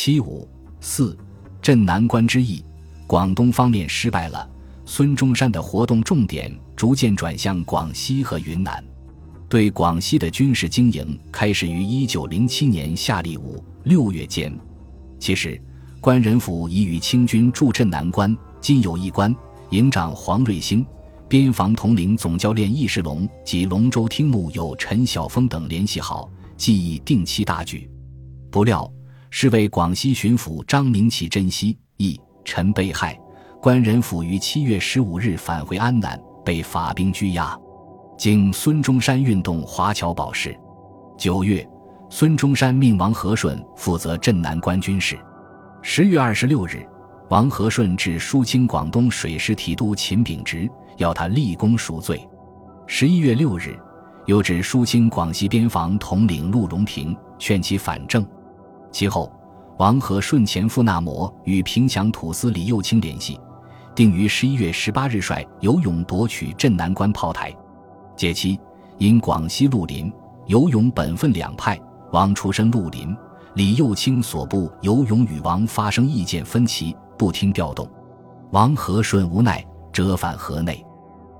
七五四镇南关之役，广东方面失败了。孙中山的活动重点逐渐转向广西和云南，对广西的军事经营开始于一九零七年夏历五六月间。其实，关仁甫已与清军驻镇南关、今有一关营长黄瑞兴、边防统领总教练易世龙及龙州厅目有陈晓峰等联系好，计议定期大举。不料，是为广西巡抚张明启珍惜，一陈被害。关仁甫于七月十五日返回安南，被法兵拘押。经孙中山运动华侨保释。九月，孙中山命王和顺负责镇南关军事。十月二十六日，王和顺致书清广东水师提督秦秉直，要他立功赎罪。十一月六日，又致书清广西边防统领陆荣廷，劝其反正。其后，王和顺前赴那摩，与平祥土司李幼清联系。定于十一月十八日率游勇夺取镇南关炮台，解期因广西绿林游勇本分两派，王出身绿林，李幼清所部游勇与王发生意见分歧，不听调动，王和顺无奈折返河内。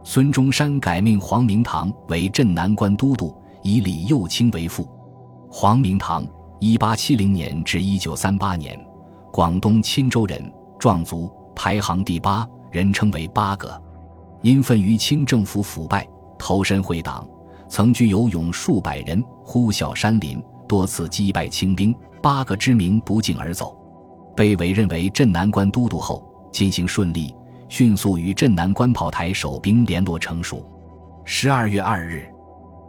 孙中山改命黄明堂为镇南关都督，以李幼清为副。黄明堂，一八七零年至一九三八年，广东钦州人，壮族。排行第八，人称为八个，因愤于清政府腐败，投身会党，曾具有勇数百人，呼啸山林，多次击败清兵。八个之名不胫而走，被委任为镇南关都督后，进行顺利，迅速与镇南关炮台守兵联络成熟。十二月二日，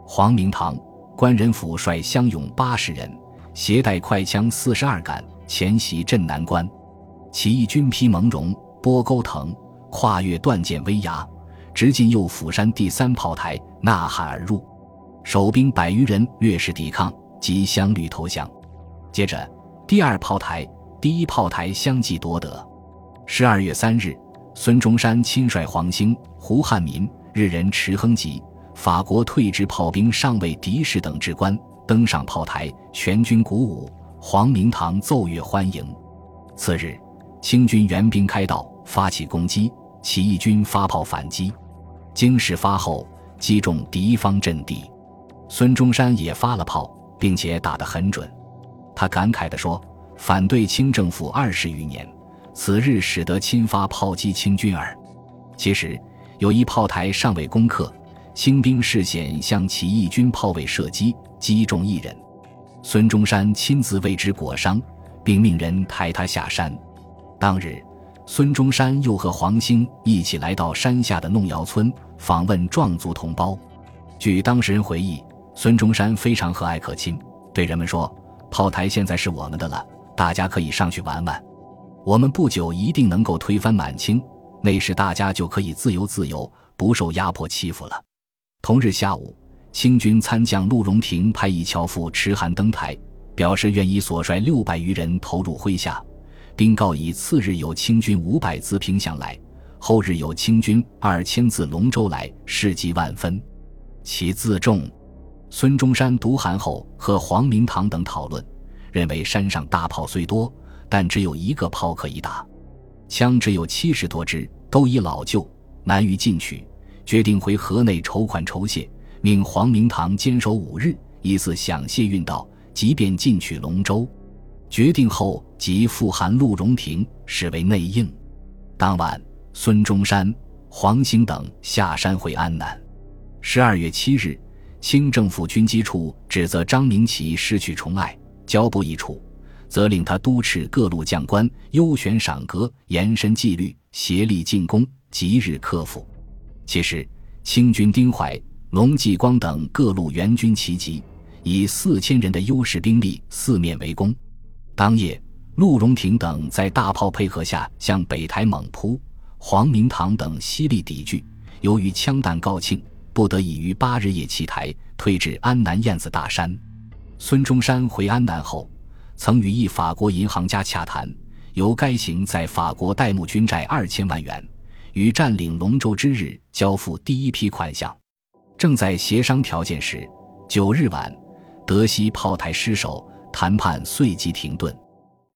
黄明堂、关仁甫率乡勇八十人，携带快枪四十二杆，前袭镇南关。起义军披蒙茸、波沟藤，跨越断剑危崖，直进右釜山第三炮台，呐喊而入。守兵百余人略施抵抗，即相率投降。接着，第二炮台、第一炮台相继夺得。十二月三日，孙中山亲率黄兴、胡汉民、日人池亨吉、法国退职炮兵上尉狄士等职官登上炮台，全军鼓舞，黄明堂奏乐欢迎。次日。清军援兵开道，发起攻击，起义军发炮反击，经事发后击中敌方阵地。孙中山也发了炮，并且打得很准。他感慨地说：“反对清政府二十余年，此日使得亲发炮击清军耳。”其实有一炮台尚未攻克，清兵事险向起义军炮位射击，击中一人。孙中山亲自为之裹伤，并命人抬他下山。当日，孙中山又和黄兴一起来到山下的弄窑村访问壮族同胞。据当事人回忆，孙中山非常和蔼可亲，对人们说：“炮台现在是我们的了，大家可以上去玩玩。我们不久一定能够推翻满清，那时大家就可以自由自由，不受压迫欺负了。”同日下午，清军参将陆荣廷派一樵夫持函登台，表示愿意所率六百余人投入麾下。并告以次日有清军五百自平祥来，后日有清军二千自龙州来，事迹万分。其自重。孙中山读函后，和黄明堂等讨论，认为山上大炮虽多，但只有一个炮可以打，枪只有七十多支，都已老旧，难于进取。决定回河内筹款筹械，命黄明堂坚守五日，以自饷械运到，即便进取龙州。决定后，即复函陆荣廷，视为内应。当晚，孙中山、黄兴等下山回安南。十二月七日，清政府军机处指责张明启失去宠爱，交部一处，责令他督斥各路将官优选赏格，严申纪律，协力进攻，即日克服。其实，清军丁怀、龙继光等各路援军齐集，以四千人的优势兵力四面围攻。当夜，陆荣廷等在大炮配合下向北台猛扑，黄明堂等犀利抵拒。由于枪弹告罄，不得已于八日夜弃台，退至安南燕子大山。孙中山回安南后，曾与一法国银行家洽谈，由该行在法国代募军债二千万元，于占领龙州之日交付第一批款项。正在协商条件时，九日晚，德西炮台失守。谈判随即停顿。